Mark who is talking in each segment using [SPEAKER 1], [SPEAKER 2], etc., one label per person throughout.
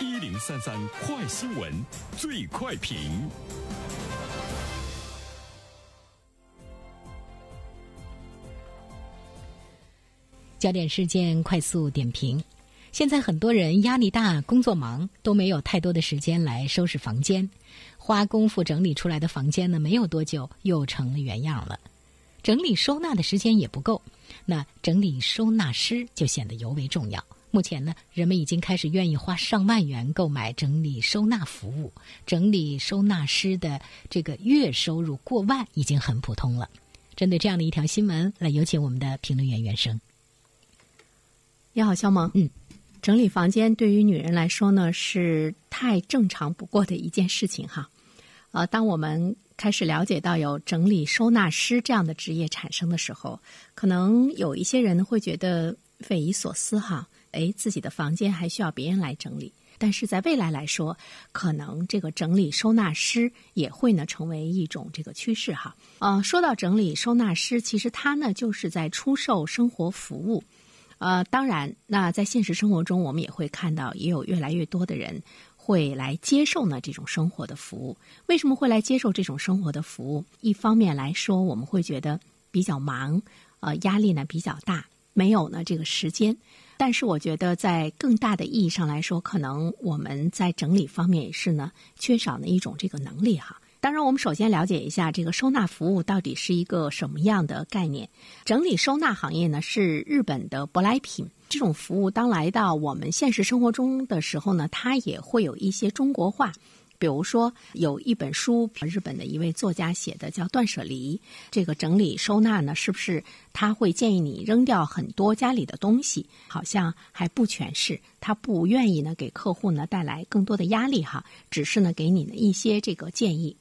[SPEAKER 1] 一零三三快新闻，最快评。
[SPEAKER 2] 焦点事件快速点评。现在很多人压力大、工作忙，都没有太多的时间来收拾房间。花功夫整理出来的房间呢，没有多久又成了原样了。整理收纳的时间也不够，那整理收纳师就显得尤为重要。目前呢，人们已经开始愿意花上万元购买整理收纳服务，整理收纳师的这个月收入过万已经很普通了。针对这样的一条新闻，来有请我们的评论员袁生。
[SPEAKER 3] 你好，肖萌。
[SPEAKER 2] 嗯，
[SPEAKER 3] 整理房间对于女人来说呢，是太正常不过的一件事情哈。呃，当我们开始了解到有整理收纳师这样的职业产生的时候，可能有一些人会觉得匪夷所思哈。哎，自己的房间还需要别人来整理，但是在未来来说，可能这个整理收纳师也会呢成为一种这个趋势哈。呃，说到整理收纳师，其实他呢就是在出售生活服务。呃，当然，那在现实生活中，我们也会看到，也有越来越多的人会来接受呢这种生活的服务。为什么会来接受这种生活的服务？一方面来说，我们会觉得比较忙，呃，压力呢比较大，没有呢这个时间。但是我觉得，在更大的意义上来说，可能我们在整理方面也是呢缺少的一种这个能力哈。当然，我们首先了解一下这个收纳服务到底是一个什么样的概念。整理收纳行业呢是日本的舶来品，这种服务当来到我们现实生活中的时候呢，它也会有一些中国化。比如说，有一本书，日本的一位作家写的，叫《断舍离》。这个整理收纳呢，是不是他会建议你扔掉很多家里的东西？好像还不全是，他不愿意呢给客户呢带来更多的压力哈，只是呢给你呢一些这个建议。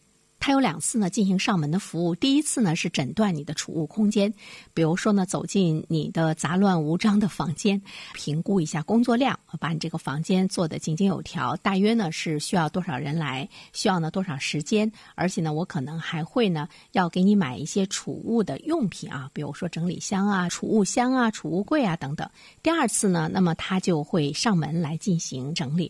[SPEAKER 3] 他有两次呢进行上门的服务，第一次呢是诊断你的储物空间，比如说呢走进你的杂乱无章的房间，评估一下工作量，把你这个房间做得井井有条，大约呢是需要多少人来，需要呢多少时间，而且呢我可能还会呢要给你买一些储物的用品啊，比如说整理箱啊、储物箱啊、储物柜啊等等。第二次呢，那么他就会上门来进行整理。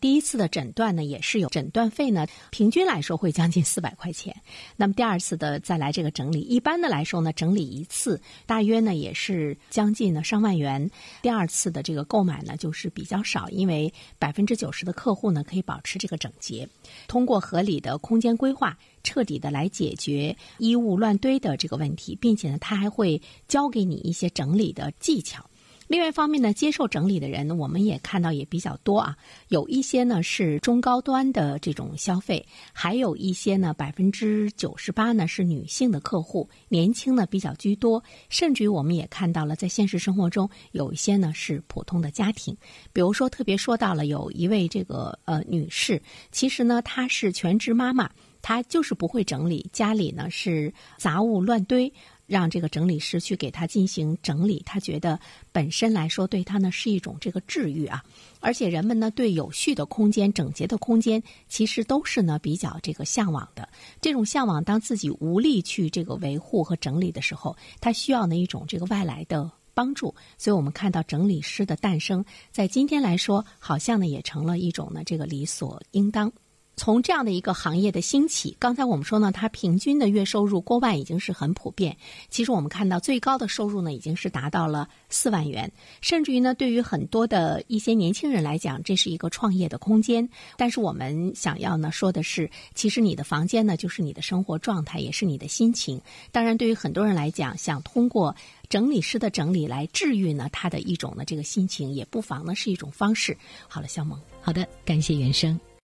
[SPEAKER 3] 第一次的诊断呢，也是有诊断费呢，平均来说会将近四百块钱。那么第二次的再来这个整理，一般的来说呢，整理一次大约呢也是将近呢上万元。第二次的这个购买呢就是比较少，因为百分之九十的客户呢可以保持这个整洁，通过合理的空间规划，彻底的来解决衣物乱堆的这个问题，并且呢他还会教给你一些整理的技巧。另外一方面呢，接受整理的人呢，我们也看到也比较多啊。有一些呢是中高端的这种消费，还有一些呢百分之九十八呢是女性的客户，年轻呢比较居多。甚至于我们也看到了，在现实生活中有一些呢是普通的家庭，比如说特别说到了有一位这个呃女士，其实呢她是全职妈妈，她就是不会整理，家里呢是杂物乱堆。让这个整理师去给他进行整理，他觉得本身来说对他呢是一种这个治愈啊。而且人们呢对有序的空间、整洁的空间，其实都是呢比较这个向往的。这种向往，当自己无力去这个维护和整理的时候，他需要呢一种这个外来的帮助。所以我们看到整理师的诞生，在今天来说，好像呢也成了一种呢这个理所应当。从这样的一个行业的兴起，刚才我们说呢，它平均的月收入过万已经是很普遍。其实我们看到最高的收入呢，已经是达到了四万元，甚至于呢，对于很多的一些年轻人来讲，这是一个创业的空间。但是我们想要呢说的是，其实你的房间呢，就是你的生活状态，也是你的心情。当然，对于很多人来讲，想通过整理师的整理来治愈呢他的一种呢这个心情，也不妨呢是一种方式。好了，肖萌，
[SPEAKER 2] 好的，感谢原生。